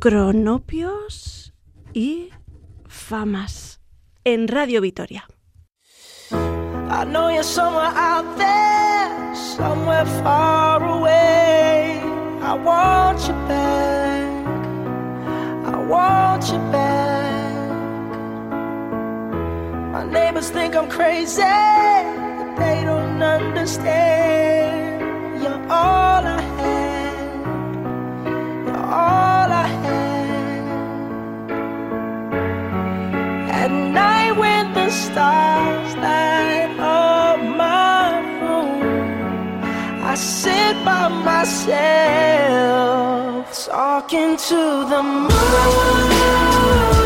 cronopios y famas en Radio Vitoria. I know you're somewhere out there, somewhere far away. I want you back. I want you back. My neighbors think I'm crazy, but they don't understand. You're all stars light up my room, I sit by myself talking to the moon.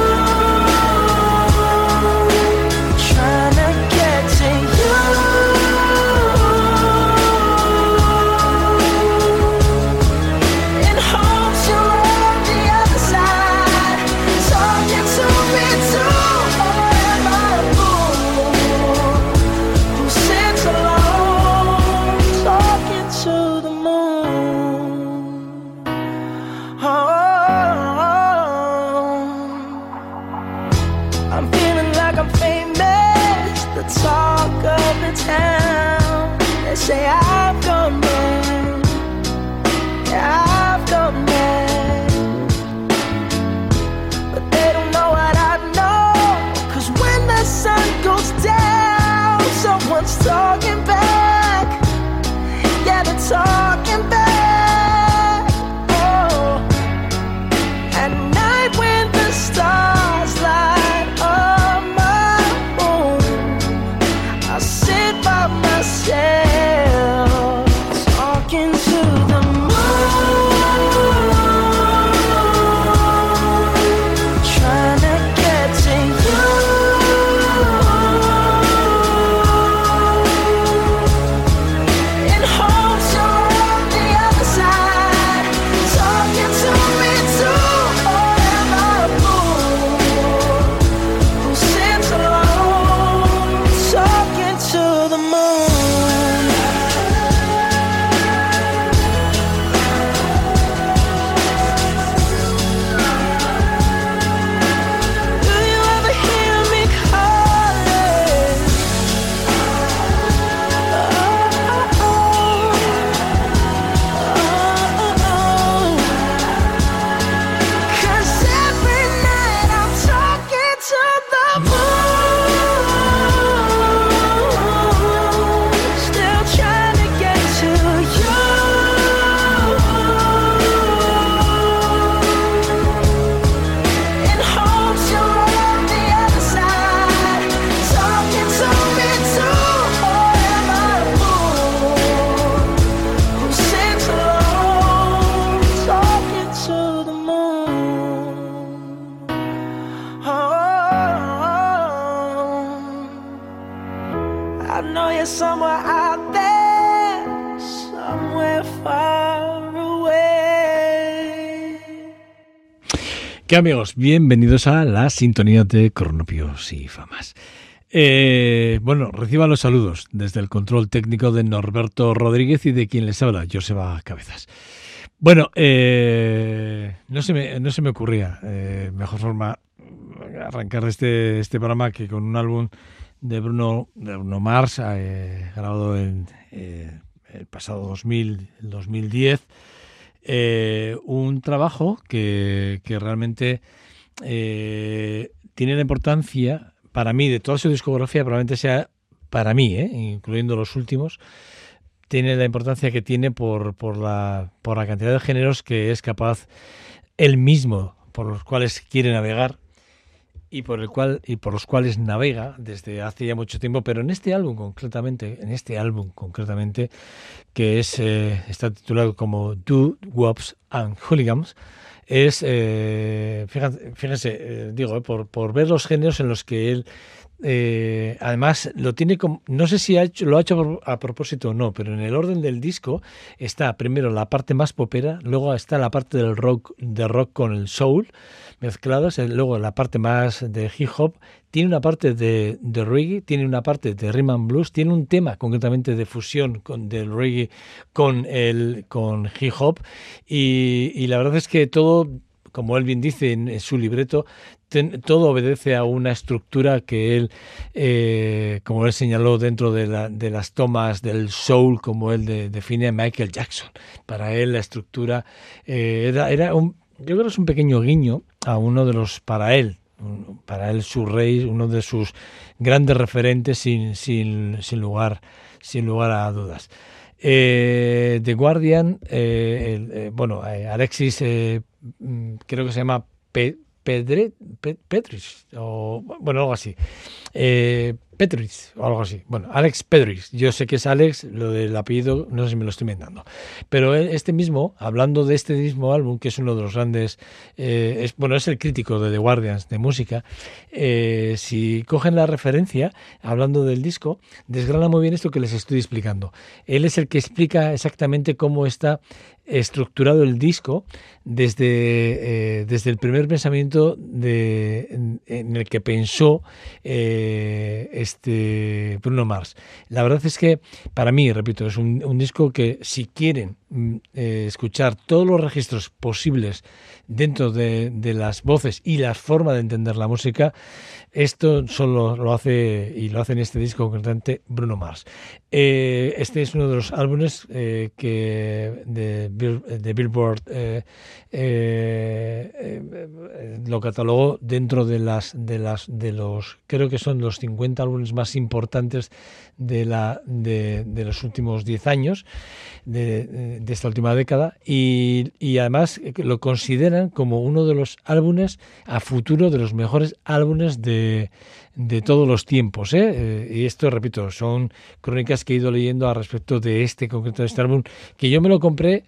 ¿Qué amigos? Bienvenidos a la sintonía de Cronopios y Famas. Eh, bueno, reciban los saludos desde el control técnico de Norberto Rodríguez y de quien les habla, Joseba Cabezas. Bueno, eh, no, se me, no se me ocurría eh, mejor forma arrancar este, este programa que con un álbum de Bruno, de Bruno Mars, grabado en el pasado 2000, el 2010. Eh, un trabajo que, que realmente eh, tiene la importancia, para mí, de toda su discografía, probablemente sea, para mí, eh, incluyendo los últimos, tiene la importancia que tiene por, por, la, por la cantidad de géneros que es capaz él mismo, por los cuales quiere navegar y por el cual y por los cuales navega desde hace ya mucho tiempo, pero en este álbum concretamente, en este álbum concretamente, que es eh, está titulado como Do Wops and Hooligans, es eh, fíjense, eh, digo, eh, por, por ver los géneros en los que él eh, además lo tiene como, no sé si ha hecho, lo ha hecho a propósito o no, pero en el orden del disco está primero la parte más popera, luego está la parte del rock, de rock con el soul mezclados, eh, luego la parte más de hip hop, tiene una parte de, de reggae, tiene una parte de rhythm and blues, tiene un tema concretamente de fusión con, del reggae con el con hip hop y, la verdad es que todo como él bien dice en, su libreto, todo obedece a una estructura que él, eh, como él señaló dentro de, las tomas del soul, como él define Michael Jackson. Para él la estructura eh, era, era un, yo creo que es un pequeño guiño a uno de los, para él, para él su rey, uno de sus grandes referentes sin, sin, sin lugar, sin lugar a dudas. Eh, The Guardian, eh, eh, bueno, Alexis, mm, creo que se llama Pedre, Petris, o bueno, algo así. Petris o algo así. Bueno, Alex Pedris. Yo sé que es Alex, lo del apellido no sé si me lo estoy inventando. Pero este mismo, hablando de este mismo álbum, que es uno de los grandes, eh, es, bueno, es el crítico de The Guardians de música, eh, si cogen la referencia, hablando del disco, desgrana muy bien esto que les estoy explicando. Él es el que explica exactamente cómo está estructurado el disco desde, eh, desde el primer pensamiento en, el que pensó eh, este Bruno Mars. La verdad es que para mí, repito, es un, disco que si quieren mm, eh, escuchar todos los registros posibles dentro de, de, las voces y la forma de entender la música, esto solo lo hace y lo hace en este disco concretamente Bruno Mars. Eh, este es uno de los álbumes eh, que de, de Billboard eh, lo catalogó dentro de las de las de los creo que son los 50 álbumes más importantes de la de, de los últimos 10 años de, esta última década y, y además lo consideran como uno de los álbumes a futuro de los mejores álbumes de de, todos los tiempos. ¿eh? ¿eh? Y esto, repito, son crónicas que he ido leyendo a respecto de este concreto de este álbum, que yo me lo compré.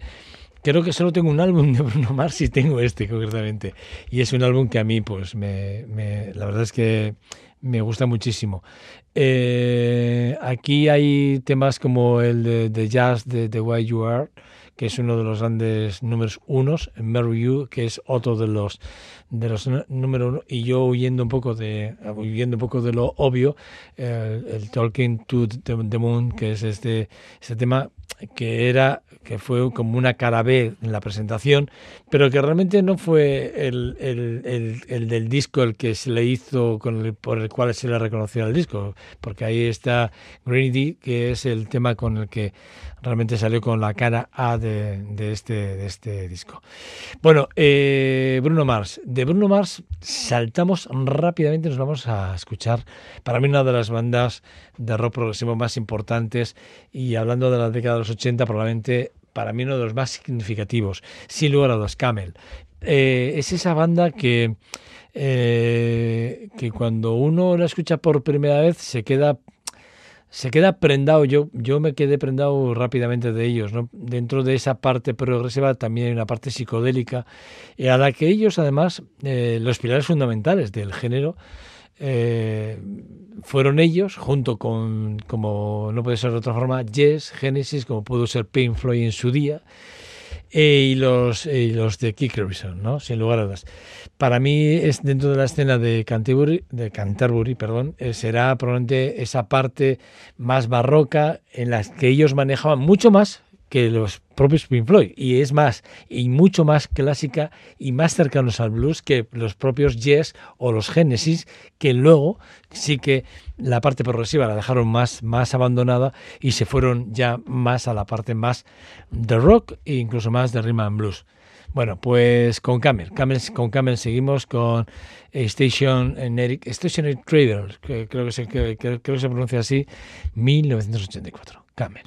Creo que solo tengo un álbum de Bruno Mars y tengo este concretamente. Y es un álbum que a mí, pues, me, me la verdad es que me gusta muchísimo. Eh, aquí hay temas como el de, jazz de The Way You Are, que es uno de los grandes números unos, Mary You, que es otro de los de los número uno, y yo huyendo un poco de huyendo un poco de lo obvio, el Talking to the Moon, que es este, este tema que era que fue como una cara B en la presentación, pero que realmente no fue el, el, el, del disco el que se le hizo con el, por el cual se le reconoció el disco, porque ahí está Greedy, que es el tema con el que realmente salió con la cara A de, de este, de este disco. Bueno, eh, Bruno Mars. De Bruno Mars saltamos rápidamente, nos vamos a escuchar para mí una de las bandas de rock progresivo más importantes y hablando de la década de los 80 probablemente para mí uno de los más significativos, sin lugar a dudas, Camel. Eh, es esa banda que, eh, que cuando uno la escucha por primera vez se queda se queda prendado. Yo, yo me quedé prendado rápidamente de ellos. ¿no? Dentro de esa parte progresiva también hay una parte psicodélica, y a la que ellos, además, eh, los pilares fundamentales del género, eh, fueron ellos, junto con, como no puede ser de otra forma, Yes, Genesis, como pudo ser Pink Floyd en su día, eh, y, los, y los de Kick ¿no? sin lugar a dudas. Para mí, es dentro de la escena de Canterbury, de Canterbury perdón, eh, será probablemente esa parte más barroca en la que ellos manejaban mucho más que los propios Pink Floyd y es más y mucho más clásica y más cercanos al blues que los propios Yes o los Genesis que luego sí que la parte progresiva la dejaron más más abandonada y se fueron ya más a la parte más de rock e incluso más de rhythm and blues. Bueno, pues con Camel, Camel con Camel seguimos con Station Eric Stationary Trader, que creo que se, que, creo que se pronuncia así, 1984. Camel.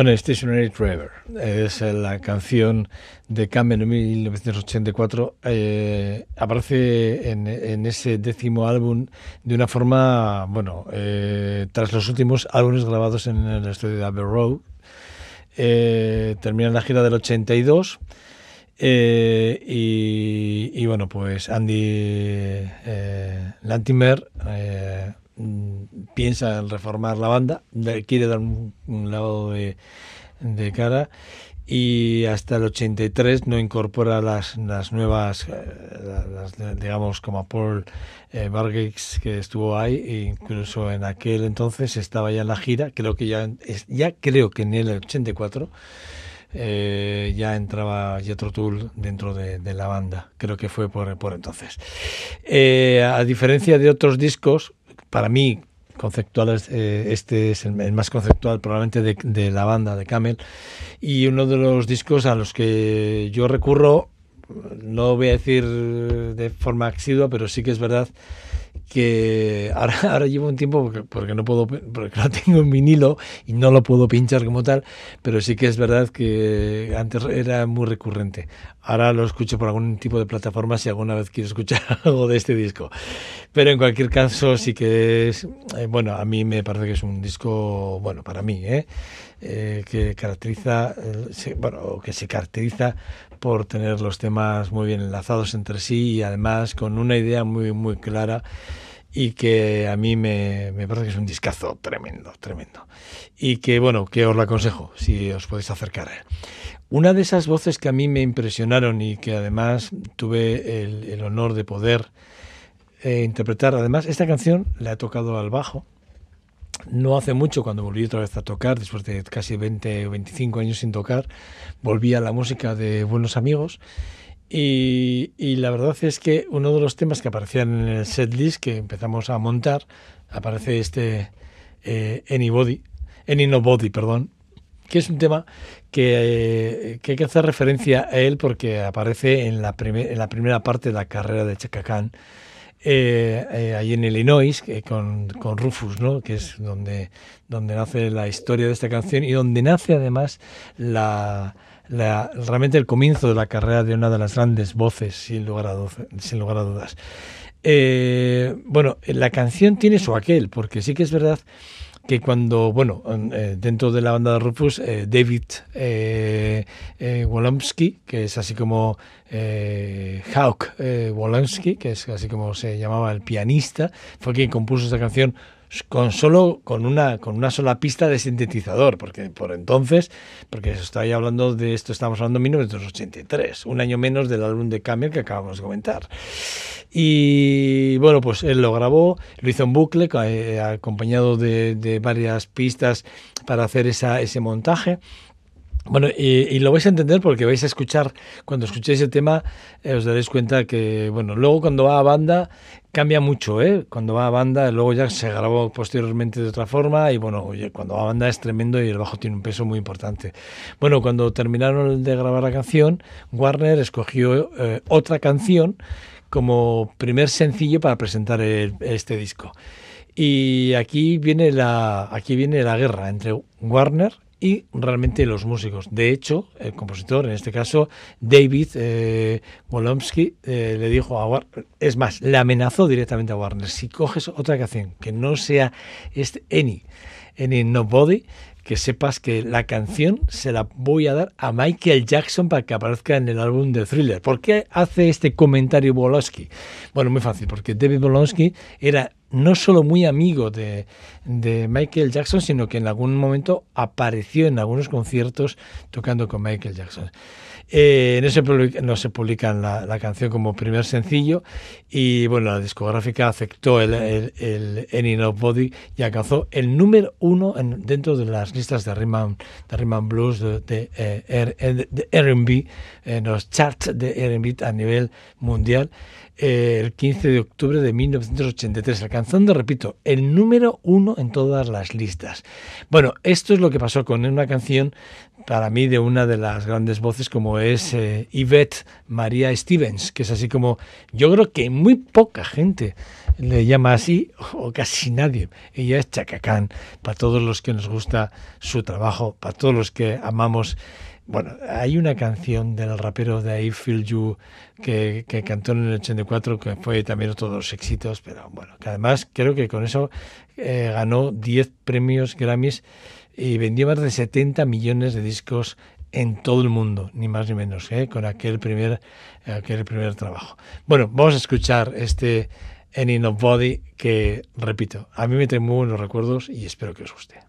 Bueno, Stationary Forever es la canción de Camel en 1984. Eh, aparece en, ese décimo álbum de una forma, bueno, eh, tras los últimos álbumes grabados en el estudio de Abbey Road. Eh, termina la gira del 82. Eh, y, bueno, pues Andy Mm, piensa en reformar la banda, quiere dar un, lado de, cara y hasta el 83 no incorpora las, las nuevas, eh, digamos como Paul eh, que estuvo ahí, e incluso en aquel entonces estaba ya en la gira, creo que ya, ya creo que en el 84 eh, ya entraba Jethro Tull dentro de, la banda, creo que fue por, por entonces. Eh, a diferencia de otros discos, para mí, conceptual, eh, este es el, más conceptual probablemente de, la banda de Camel. Y uno de los discos a los que yo recurro, no voy a decir de forma asidua, pero sí que es verdad que ahora, ahora llevo un tiempo porque, no puedo porque no tengo en vinilo y no lo puedo pinchar como tal, pero sí que es verdad que antes era muy recurrente. Ahora lo escucho por algún tipo de plataforma si alguna vez quiero escuchar algo de este disco. Pero en cualquier caso sí que es eh, bueno, a mí me parece que es un disco bueno para mí, ¿eh? Eh, que caracteriza bueno, que se caracteriza por tener los temas muy bien enlazados entre sí y además con una idea muy, muy clara y que a mí me, me, parece que es un discazo tremendo, tremendo. Y que, bueno, que os lo aconsejo si os podéis acercar a él. Una de esas voces que a mí me impresionaron y que además tuve el, honor de poder eh, interpretar, además esta canción la he tocado al bajo, no hace mucho, cuando volví otra vez a tocar, después de casi 20 o 25 años sin tocar, volví a la música de Buenos Amigos. Y, la verdad es que uno de los temas que aparecían en el setlist que empezamos a montar, aparece este eh, Anybody, Any Nobody, perdón, que es un tema que, que, hay que hacer referencia a él porque aparece en la, en la primera parte de la carrera de Chaka Khan eh, eh, ahí en Illinois, con, con, Rufus, ¿no? que es donde, donde nace la historia de esta canción y donde nace además la, la, realmente el comienzo de la carrera de una de las grandes voces, sin lugar a, sin lugar a dudas. Eh, bueno, la canción tiene su aquel, porque sí que es verdad que cuando, bueno, eh, dentro de la banda de Rufus, eh, David eh, eh que es así como Hawk Wolomsky, que es así como se llamaba el pianista, fue quien compuso esta canción con solo con una con una sola pista de sintetizador, porque por entonces, porque estoy hablando de esto, estamos hablando de 1983, un año menos del álbum de Camel que acabamos de comentar. Y bueno, pues él lo grabó, lo hizo en bucle, eh, acompañado de, de, varias pistas para hacer esa, ese montaje. Bueno, y, lo vais a entender porque vais a escuchar, cuando escuchéis el tema, eh, os daréis cuenta que, bueno, luego cuando va a banda cambia mucho, ¿eh? Cuando va a banda, luego ya se grabó posteriormente de otra forma y, bueno, oye, cuando va a banda es tremendo y el bajo tiene un peso muy importante. Bueno, cuando terminaron de grabar la canción, Warner escogió eh, otra canción como primer sencillo para presentar este disco. Y aquí viene la aquí viene la guerra entre Warner y realmente los músicos. De hecho, el compositor, en este caso David eh, Wolomsky, eh, le dijo a Warner, es más, le amenazó directamente a Warner, si coges otra canción que no sea este Any, Any Nobody, que sepas que la canción se la voy a dar a Michael Jackson para que aparezca en el álbum de Thriller. ¿Por qué hace este comentario Wolowski? Bueno, muy fácil, porque David Wolowski era no solo muy amigo de, Michael Jackson, sino que en algún momento apareció en algunos conciertos tocando con Michael Jackson. Eh, no, se publica, no se publica la, canción como primer sencillo y bueno, la discográfica aceptó el, el, el Any Nobody y alcanzó el número uno en, dentro de las listas de Rhythm, de Blues de, de, eh, R&B, en los charts de R&B a nivel mundial. eh, el 15 de octubre de 1983, alcanzando, repito, el número uno en todas las listas. Bueno, esto es lo que pasó con una canción para mí de una de las grandes voces como es eh, Yvette María Stevens, que es así como yo creo que muy poca gente le llama así o casi nadie. Ella es Chacacán, para todos los que nos gusta su trabajo, para todos los que amamos bueno, hay una canción del rapero de I Feel You que, cantó en el 84 que fue también otro de los éxitos, pero bueno, que además creo que con eso eh, ganó 10 premios Grammys y vendió más de 70 millones de discos en todo el mundo, ni más ni menos, ¿eh? con aquel primer, aquel primer trabajo. Bueno, vamos a escuchar este Any Nobody que, repito, a mí me trae muy buenos recuerdos y espero que os guste.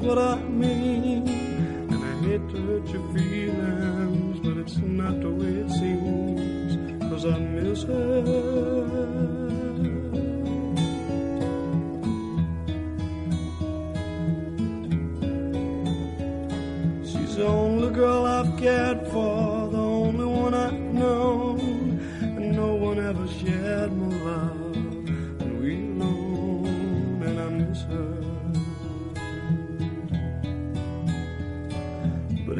Know just what I mean. And I hate to hurt your feelings, but it's not the way it seems. Cause I miss her.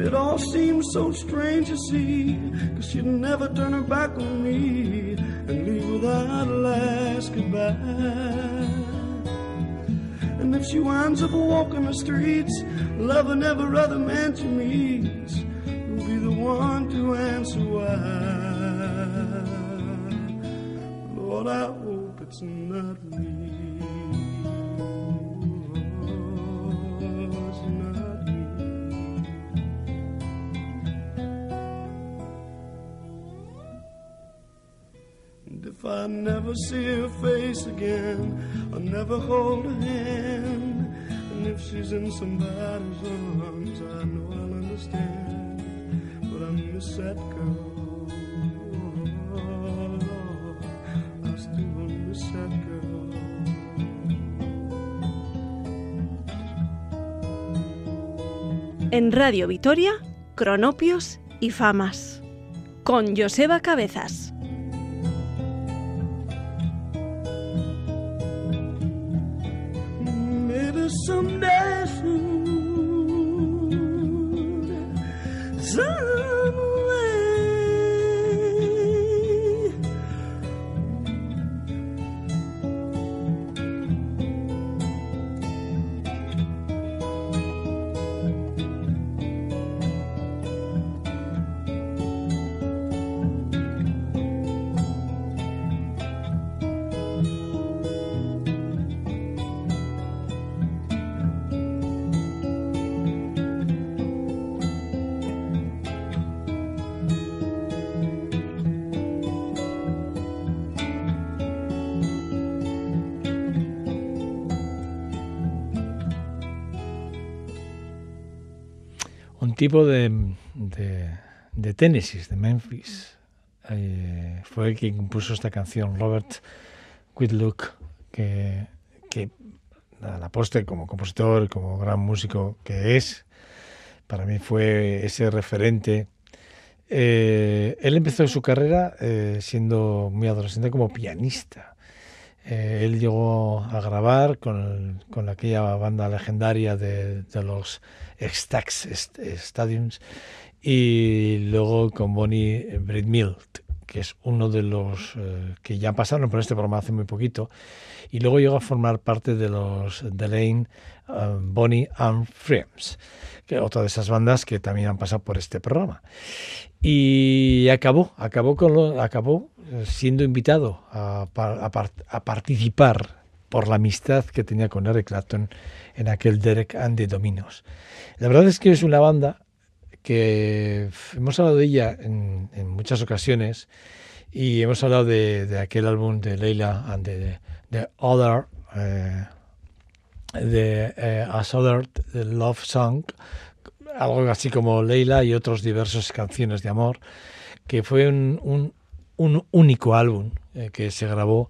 It all seems so strange to see, cause she'd never turn her back on me and leave without a last goodbye. And if she winds up walking the streets, loving every other man she meets, who'll be the one to answer why? Lord, I hope it's not me. I never see her face again, I'll never hold her hand. And if she's in somebody's arms, I know I'll understand. But I miss that girl. I still miss that girl. En Radio Vitoria, Cronopios y Famas. Con Joseba Cabezas. Someday tipo de, de, de Tennessee, de Memphis, eh, fue que compuso esta canción, Robert Whitlock, que, que a la postre como compositor, como gran músico que es, para mí fue ese referente. Eh, él empezó su carrera eh, siendo muy adolescente como pianista. Eh, él llegó a grabar con, con aquella banda legendaria de, los Stax Stadiums y luego con Bonnie Bridmilt, que es uno de los eh, que ya pasaron por este programa hace muy poquito, y luego llegó a formar parte de los Delane, uh, Bonnie and Friends, que otra de esas bandas que también han pasado por este programa. Y acabó, acabó, con lo- acabó eh, siendo invitado a, a participar por la amistad que tenía con Eric Clapton en aquel Derek and the Dominos. La verdad es que es una banda que hemos hablado de ella en, muchas ocasiones y hemos hablado de, de aquel álbum de Leila and the, the Other, eh, de eh, Other the Love Song, algo así como Leila y otros diversos canciones de amor, que fue un, único álbum eh, que se grabó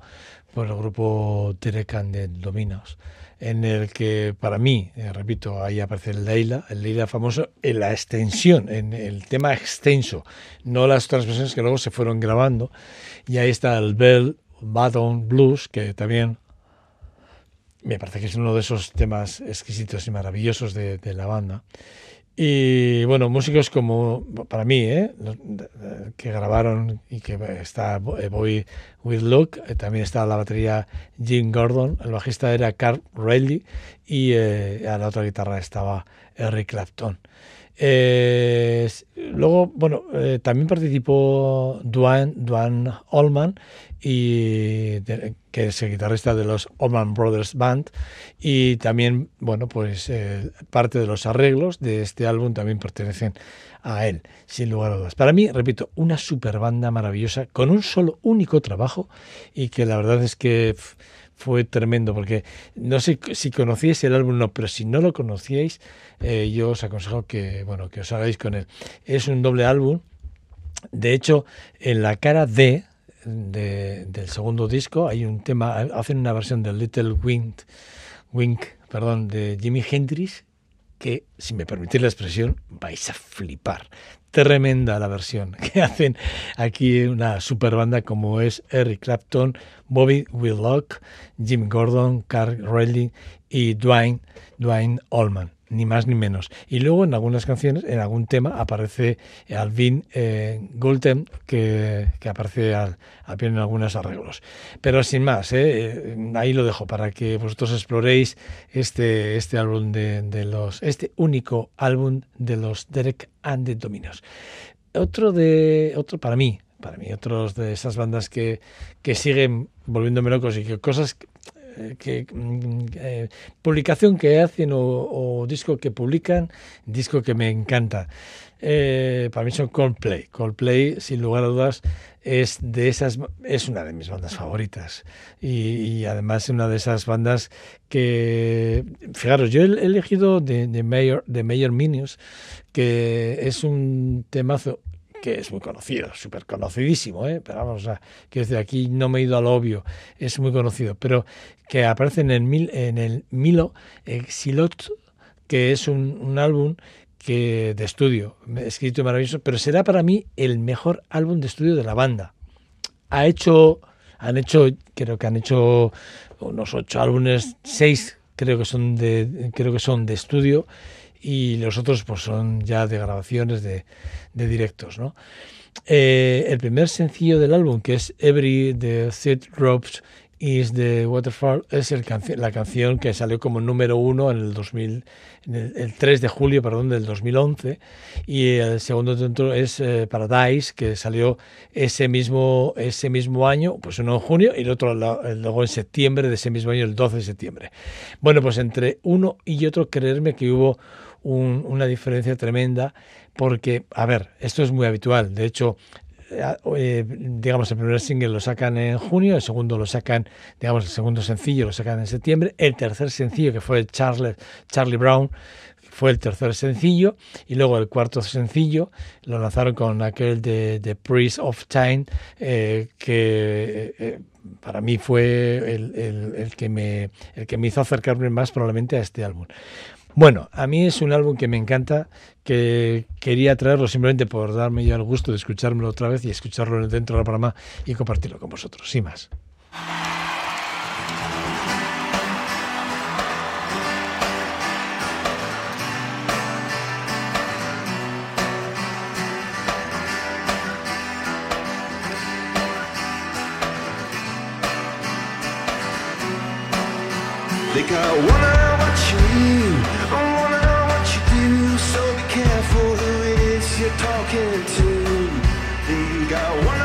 por el grupo Derek and the Dominos, en el que para mí, eh, repito, ahí aparece el Leila, el Leila famoso, en la extensión, en el tema extenso, no las transmisiones que luego se fueron grabando, y ahí está el Bell Bottom Blues, que también me parece que es uno de esos temas exquisitos y maravillosos de, de la banda. Y bueno, músicos como, para mí, ¿eh? Que grabaron y que está eh, With Luke, eh, también está la batería Jim Gordon, el bajista era Carl Riley y eh, a la otra guitarra estaba Eric Clapton. Eh, luego, bueno, también participó Duane, Duane Allman, y que es el guitarrista de los Allman Brothers Band, y también, bueno, pues eh, parte de los arreglos de este álbum también pertenecen a él, sin lugar a dudas. Para mí, repito, una super banda maravillosa con un solo único trabajo y que la verdad es que fue tremendo, porque no sé si conocíais el álbum no, pero si no lo conocíais, eh, yo os aconsejo que, bueno, que os hagáis con él. Es un doble álbum. De hecho, en la cara D de- del segundo disco hay un tema, hacen una versión del Little Wink, Wink perdón, de Jimi Hendrix que, si me permitís la expresión, vais a flipar. Tremenda la versión que hacen aquí una super banda como es Eric Clapton, Bobby Willock, Jim Gordon, Carl Reilly y Dwayne, Dwayne Allman, ni más ni menos. Y luego en algunas canciones, en algún tema, aparece Alvin eh, que, que aparece al, al en algunos arreglos. Pero sin más, eh, eh, ahí lo dejo para que vosotros exploréis este, este álbum de, los, este único álbum de los Derek and the Dominos. Otro de, otro para mí, para mí, otros de esas bandas que, que siguen volviéndome locos y que cosas mm, eh, publicación que hacen o, disco que publican, disco que me encanta. Eh, para mí son Coldplay. Coldplay, sin lugar a dudas, es de esas es una de mis bandas favoritas y, y además una de esas bandas que fijaros yo he elegido de, de Mayor de Mayor Minions que es un temazo que es muy conocido, súper conocidísimo, ¿eh? pero vamos, a, quiero decir, aquí no me he ido al obvio, es muy conocido, pero que aparece en el, mil, en el Milo Exilot, que es un, álbum que de estudio, escrito maravilloso, pero será para mí el mejor álbum de estudio de la banda. Ha hecho, han hecho, creo que han hecho unos ocho álbumes, seis creo que son de, creo que son de estudio y los otros pues son ya de grabaciones de, directos, ¿no? Eh, el primer sencillo del álbum, que es Every the Third Ropes is the Waterfall, es el la canción que salió como número uno en el 2000, en el, el, 3 de julio, perdón, del 2011, y el segundo es eh, Paradise, que salió ese mismo, ese mismo año, pues uno en junio y el otro luego en septiembre de ese mismo año, el 12 de septiembre. Bueno, pues entre uno y otro, creerme que hubo un, una diferencia tremenda porque, a ver, esto es muy habitual. De hecho, eh, digamos, el primer single lo sacan en junio, el segundo lo sacan, digamos, el segundo sencillo lo sacan en septiembre, el tercer sencillo, que fue el Charlie, Charlie Brown, fue el tercer sencillo, y luego el cuarto sencillo lo lanzaron con aquel de The Priest of Time, eh, que eh, para mí fue el, el, que me, el que me hizo acercarme más probablemente a este álbum. Bueno, a mí es un álbum que me encanta, que quería traerlo simplemente por darme yo el gusto de escuchármelo otra vez y escucharlo dentro del programa y compartirlo con vosotros, sin más. Wanna you're talking to. Think I wanna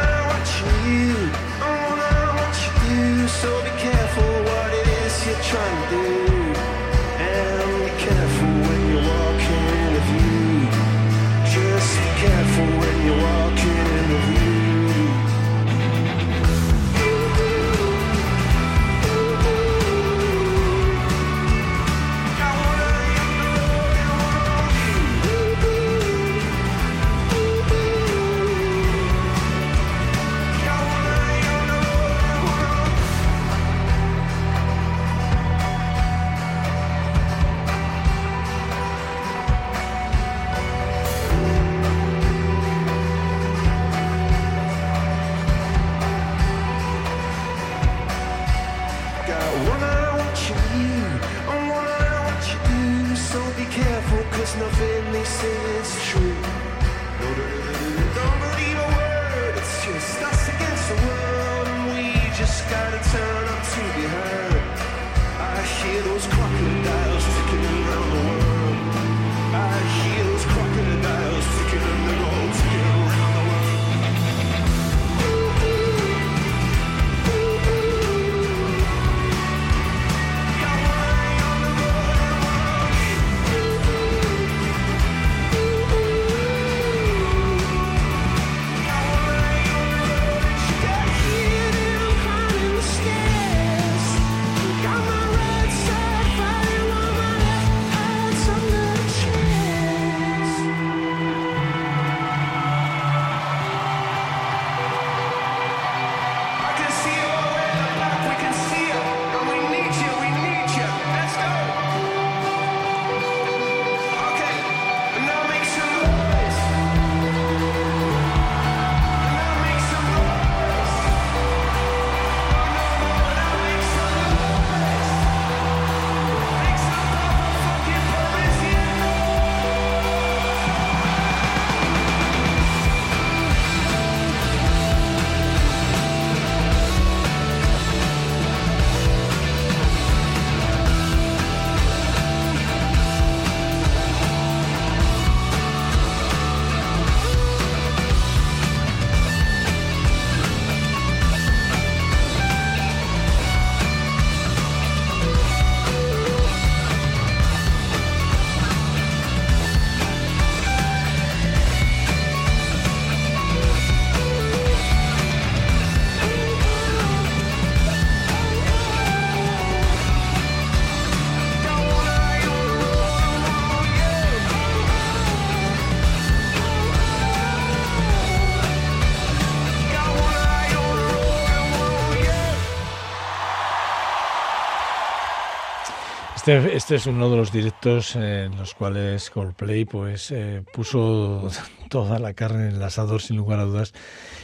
Este, este, es uno de los directos en los cuales Coldplay pues eh, puso toda la carne en el asador sin lugar a dudas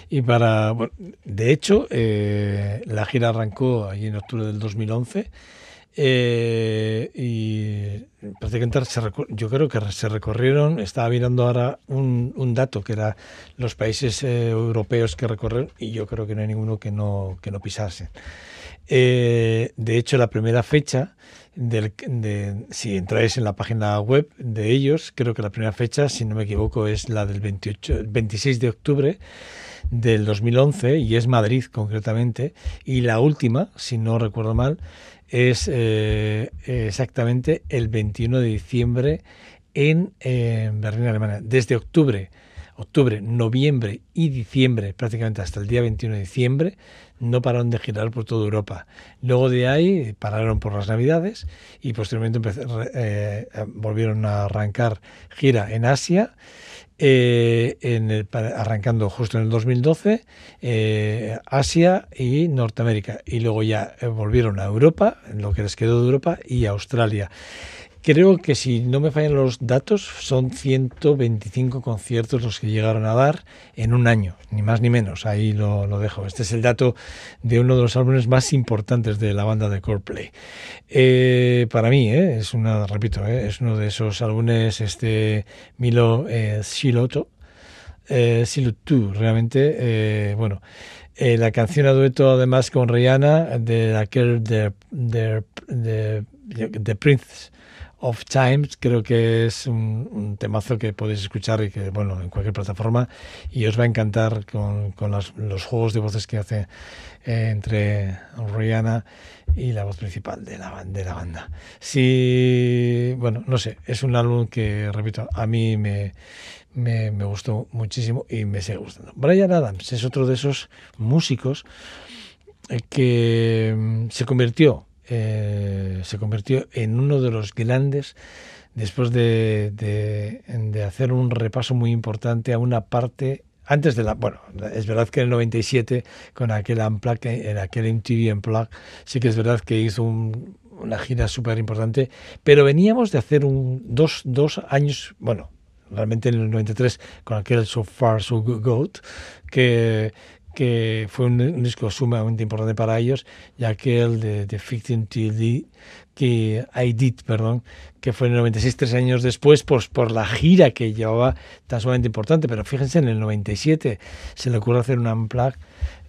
y para bueno, de hecho eh, la gira arrancó allí en octubre del 2011 eh, y prácticamente se, yo creo que se recorrieron, estaba mirando ahora un, un dato que era los países eh, europeos que recorrieron y yo creo que no hay ninguno que no, que no pisase. Eh, de hecho, la primera fecha, del, de, si entráis en la página web de ellos, creo que la primera fecha, si no me equivoco, es la del 28, 26 de octubre del 2011 y es Madrid concretamente. Y la última, si no recuerdo mal, es eh, exactamente el 21 de diciembre en Berlín, Alemania. Desde octubre, octubre, noviembre y diciembre, prácticamente hasta el día 21 de diciembre, no pararon de girar por toda Europa. Luego de ahí pararon por las Navidades y posteriormente eh, volvieron a arrancar gira en Asia. Eh, en el, arrancando justo en el 2012, eh, Asia y Norteamérica. Y luego ya volvieron a Europa, lo que les quedó de Europa, y Australia. Creo que si no me fallan los datos, son 125 conciertos los que llegaron a dar en un año, ni más ni menos. Ahí lo, dejo. Este es el dato de uno de los álbumes más importantes de la banda de Coldplay. Eh, para mí, eh, es una, repito, eh, es uno de esos álbumes, este Milo eh, Siloto, eh, Silutu, realmente, bueno. La canción a dueto además con Rihanna de aquel de, de, de, de Prince of Times creo que es un, temazo que podéis escuchar y que bueno en cualquier plataforma y os va a encantar con, con los juegos de voces que hace eh, entre Rihanna y la voz principal de la, de la banda. Sí, bueno, no sé, es un álbum que, repito, a mí me, me, me gustó muchísimo y me sigue gustando. Brian Adams es otro de esos músicos que mm, se convirtió eh, se convirtió en uno de los grandes después de, de, de, hacer un repaso muy importante a una parte antes de la bueno es verdad que en el 97 con aquel Unplugged, en aquel MTV Unplugged sí que es verdad que hizo un, una gira súper importante pero veníamos de hacer un dos, dos años bueno realmente en el 93 con aquel So Far So Good que que fue un, un, disco sumamente importante para ellos, ya que el de, de Fiction TV, que I Did, perdón, que fue en el 96, tres años después, pues por la gira que llevaba tan sumamente importante. Pero fíjense, en el 97 se le ocurre hacer un unplug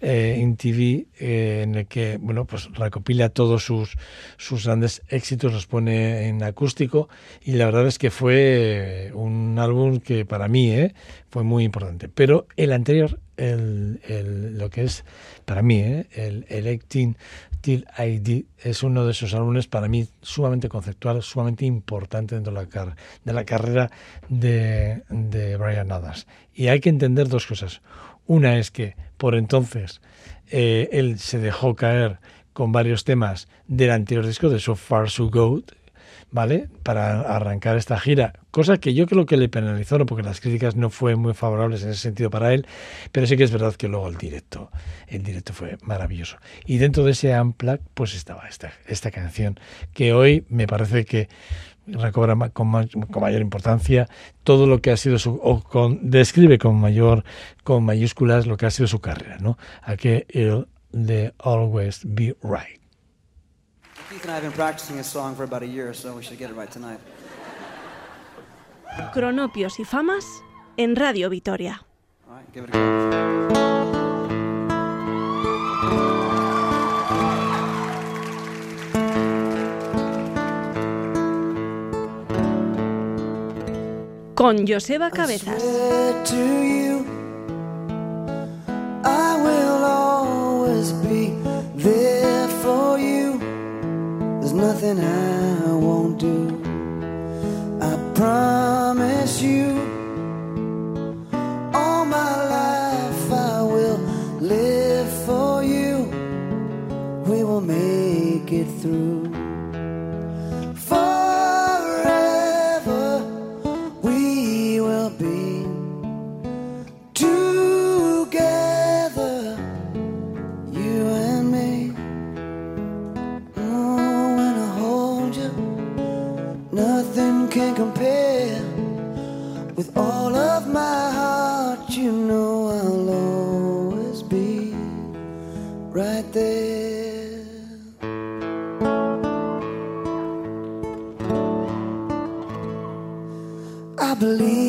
eh, en TV eh, en el que, bueno, pues recopila todos sus, sus grandes éxitos, los pone en acústico y la verdad es que fue un álbum que para mí eh, fue muy importante. Pero el anterior, el, el, lo que es para mí, ¿eh? el Electing Till ID es uno de esos álbumes para mí sumamente conceptual, sumamente importante dentro de la, car de la carrera de, de Brian Adams. Y hay que entender dos cosas. Una es que por entonces eh, él se dejó caer con varios temas del anterior disco de So Far So Good, ¿vale? Para arrancar esta gira, cosa que yo creo que le penalizó, ¿no? porque las críticas no fueron muy favorables en ese sentido para él, pero sí que es verdad que luego el directo, el directo fue maravilloso. Y dentro de ese Unplugged, pues estaba esta, esta canción, que hoy me parece que recobra con, ma con, mayor importancia todo lo que ha sido su o con, describe con mayor con mayúsculas lo que ha sido su carrera, ¿no? A que el de Always Be Right. Keith and I have been practicing this song for about a year, so we should get it right tonight. Cronopios y famas en Radio Vitoria. All right, give it a go. Con Joseba Cabezas. Nothing I won't do. I promise you, all my life I will live for you. We will make it through. With all of my heart. You know I'll always be right there. I believe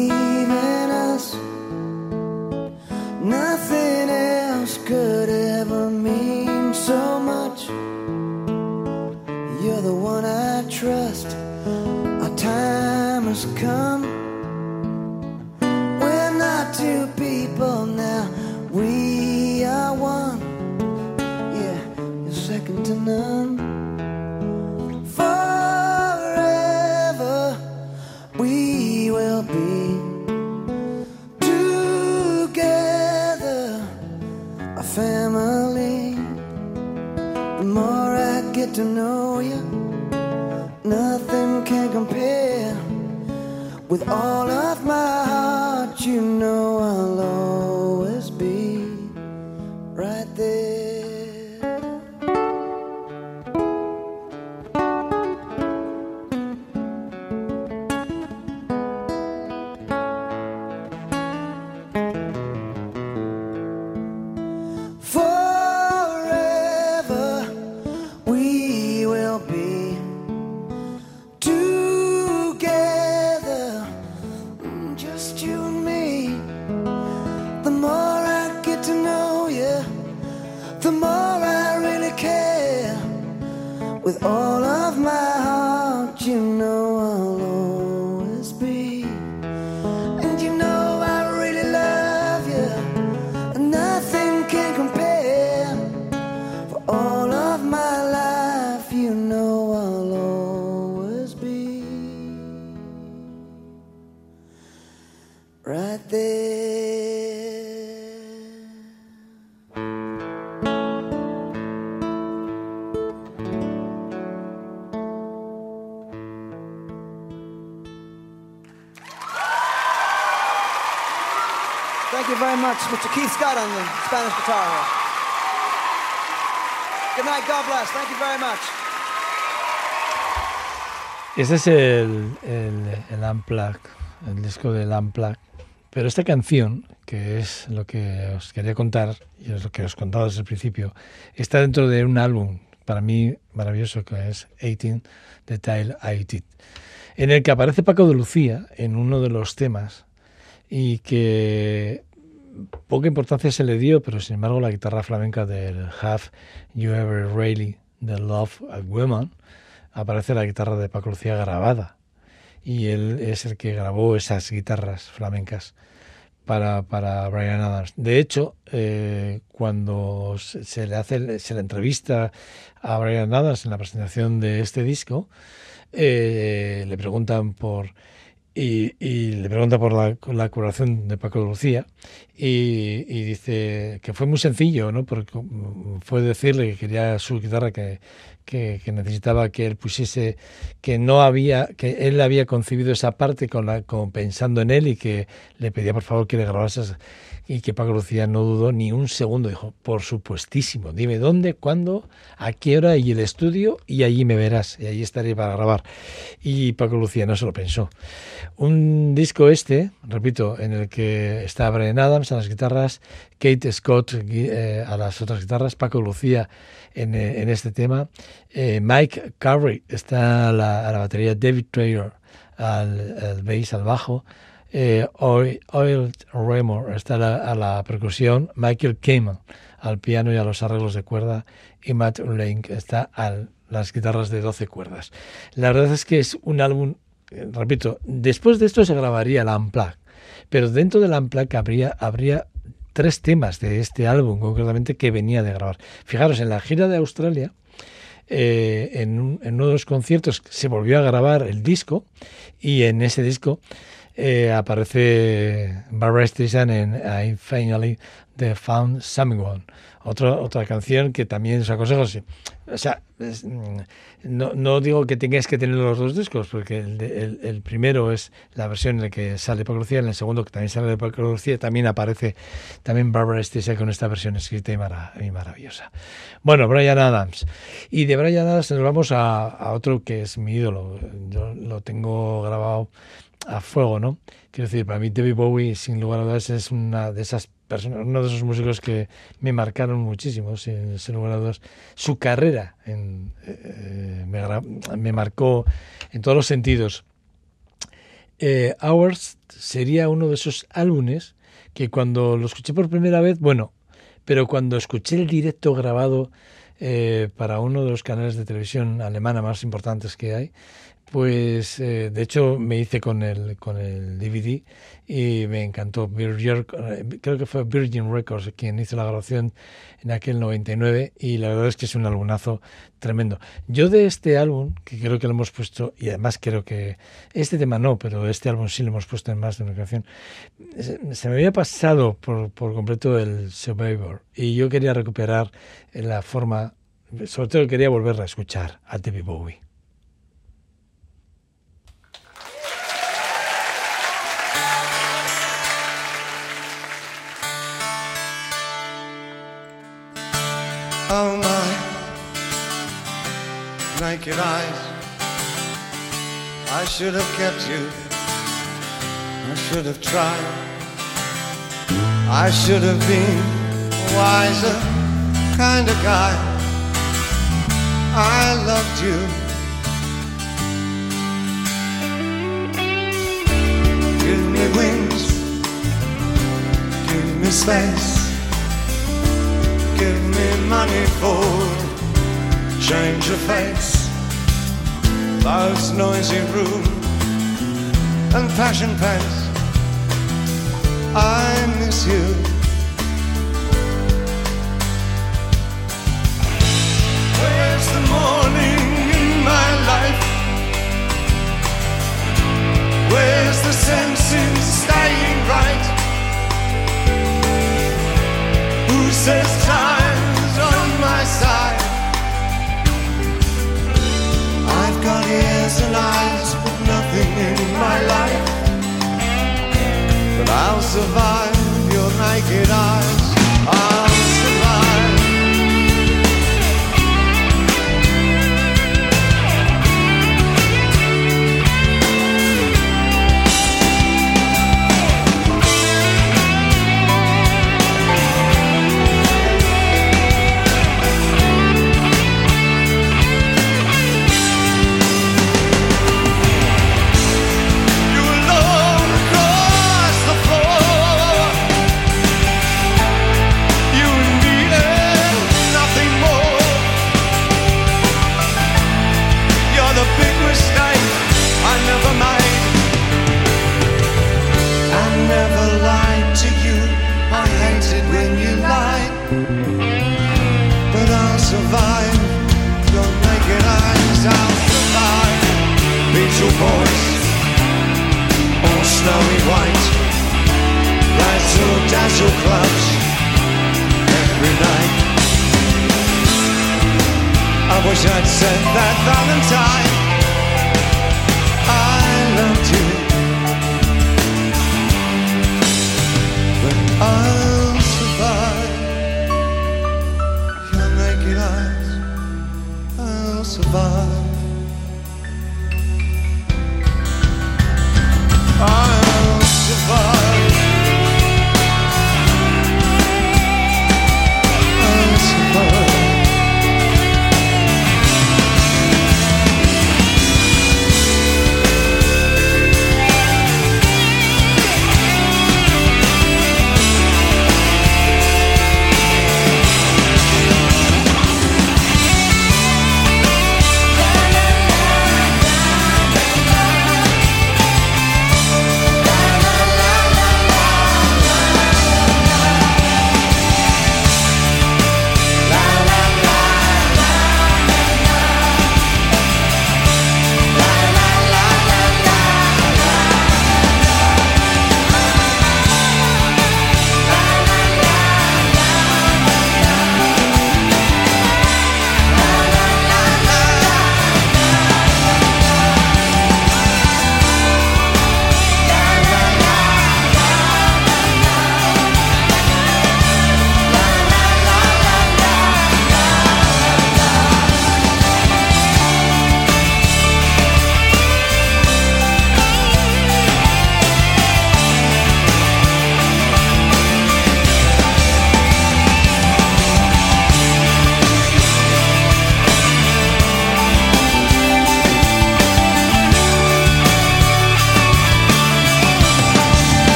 Thank you very much, Mr. Keith Scott on the Spanish guitar here. Good night, God bless. Thank you very much. Este es el, el, el Unplugged, el disco del Unplugged. Pero esta canción, que es lo que os quería contar, y es lo que os he contado desde el principio, está dentro de un álbum, para mí maravilloso, que es 18 de Tile I en el que aparece Paco de Lucía en uno de los temas y que poca importancia se le dio, pero sin embargo la guitarra flamenca del Have You Ever Really the Love a Woman aparece la guitarra de Paco Lucía grabada y él es el que grabó esas guitarras flamencas para, para Brian Adams. De hecho, eh, cuando se, se le hace se le entrevista a Brian Adams en la presentación de este disco, eh, le preguntan por y, y le pregunta por la, la curación de Paco de Lucía y, y dice que fue muy sencillo, ¿no? Porque mm, fue decirle que quería su guitarra que, que, que necesitaba que él pusiese que no había que él había concebido esa parte con la con, pensando en él y que le pedía por favor que le grabase y que Paco Lucía no dudó ni un segundo, dijo, por supuestísimo, dime dónde, cuándo, a qué hora y el estudio y allí me verás, y allí estaré para grabar. Y Paco Lucía no se lo pensó. Un disco este, repito, en el que está Brian Adams a las guitarras, Kate Scott eh, a las otras guitarras, Paco Lucía en, eh, en este tema, eh, Mike Carey está a la, a la batería, David Traylor al, al bass, al bajo, eh, Oil, Oil Raymore está a la, a la percusión, Michael Kamen al piano y a los arreglos de cuerda y Matt Lane está a las guitarras de 12 cuerdas. La verdad es que es un álbum, eh, repito, después de esto se grabaría el Unplugged, pero dentro del Unplugged habría, habría tres temas de este álbum concretamente que venía de grabar. Fijaros, en la gira de Australia, eh, en, un- en uno de los conciertos se volvió a grabar el disco y en ese disco eh, aparece Barbara Streisand en I Finally The Found Someone. Otra, otra canción que también os aconsejo. sí. O sea, es, mm, no, no digo que tengáis que tener los dos discos, porque el, de- el- el primero es la versión en la que sale Paco Lucía, en el segundo que también sale Paco Lucía, también aparece también Barbara Streisand con esta versión escrita y, mara- y maravillosa. Bueno, Brian Adams. Y de Brian Adams nos vamos a, a otro que es mi ídolo. Yo lo tengo grabado a fuego, ¿no? Quiero decir, para mí David Bowie, sin lugar a dudas, es una de esas uno de esos músicos que me marcaron muchísimo, sin, sin lugar. Su carrera eh, me marcó en todos los sentidos. Eh, Hours sería uno de esos álbumes que cuando lo escuché por primera vez, bueno, pero cuando escuché el directo grabado eh, para uno de los canales de televisión alemana más importantes que hay, pues eh, de hecho me hice con el con el DVD y me encantó. Vir- eh, Creo que fue Virgin Records quien hizo la grabación en aquel 99 y la verdad es que es un álbumazo tremendo. Yo de este álbum, que creo que lo hemos puesto, y además creo que este tema no, pero este álbum sí lo hemos puesto en más de una se, se me había pasado por, por completo el Survivor y yo quería recuperar la forma, sobre todo quería volver a escuchar a David Bowie. Oh my naked eyes. I should have kept you. I should have tried. I should have been a wiser kind of guy. I loved you. Give me wings. Give me space. Give me money for change of face. Love's noisy room and fashion pace. I miss you. Where's the morning in my life? Where's the sense in staying right? Who says time's I've got ears and eyes, but nothing in my life. But I'll survive your naked eyes.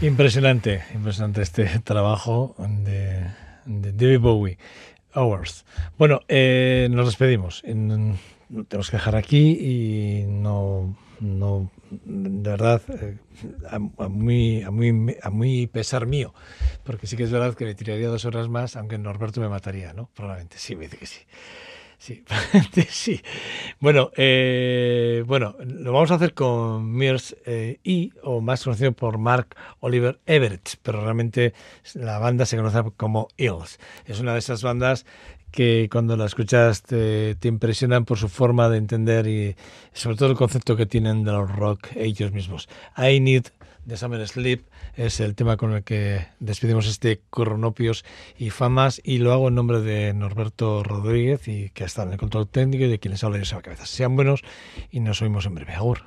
Impresionante, impresionante este trabajo de, de David Bowie, Hours. Bueno, eh, nos despedimos. En- tenemos que dejar aquí y no, no de verdad, eh, a, a muy, a, muy, a muy pesar mío, porque sí que es verdad que me tiraría dos horas más, aunque Norberto me mataría, ¿no? Probablemente, sí, me dice que sí. Sí, sí. Bueno, eh, bueno, lo vamos a hacer con Mears eh, y, o más conocido por Mark Oliver Everett, pero realmente la banda se conoce como Eels. Es una de esas bandas que cuando la escuchas te, te impresionan por su forma de entender y sobre todo el concepto que tienen del rock ellos mismos. I Need de Summer Sleep es el tema con el que despedimos este Cronopios y Famas y lo hago en nombre de Norberto Rodríguez y que está en el control técnico y de quienes habla Joseba Cabezas. Sean buenos y nos oímos en breve. Agur.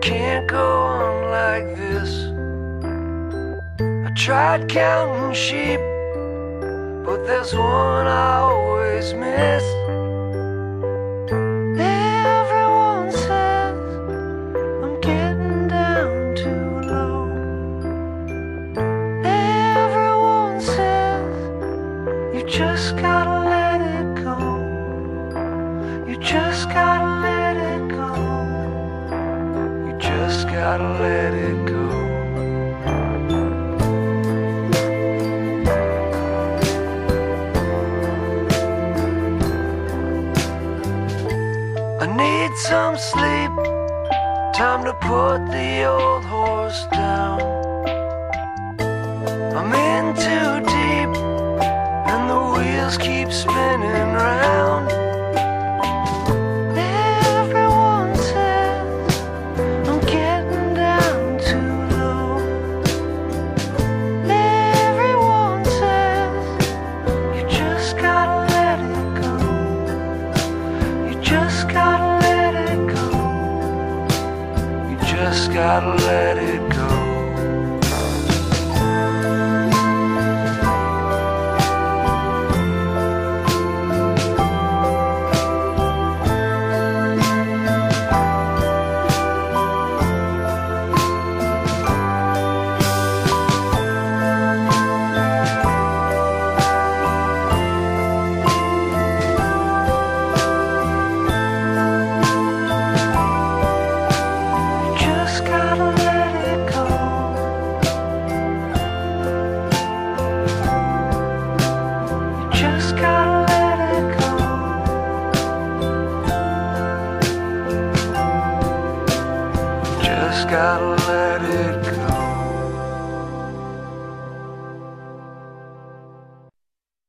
Can't go on like this. I tried counting sheep, but there's one I always miss. Everyone says I'm getting down too low. Everyone says you just gotta let it go. You just gotta let just gotta let it go. I need some sleep. Time to put the old horse down. I'm in too deep, and the wheels keep spinning round. Gotta let it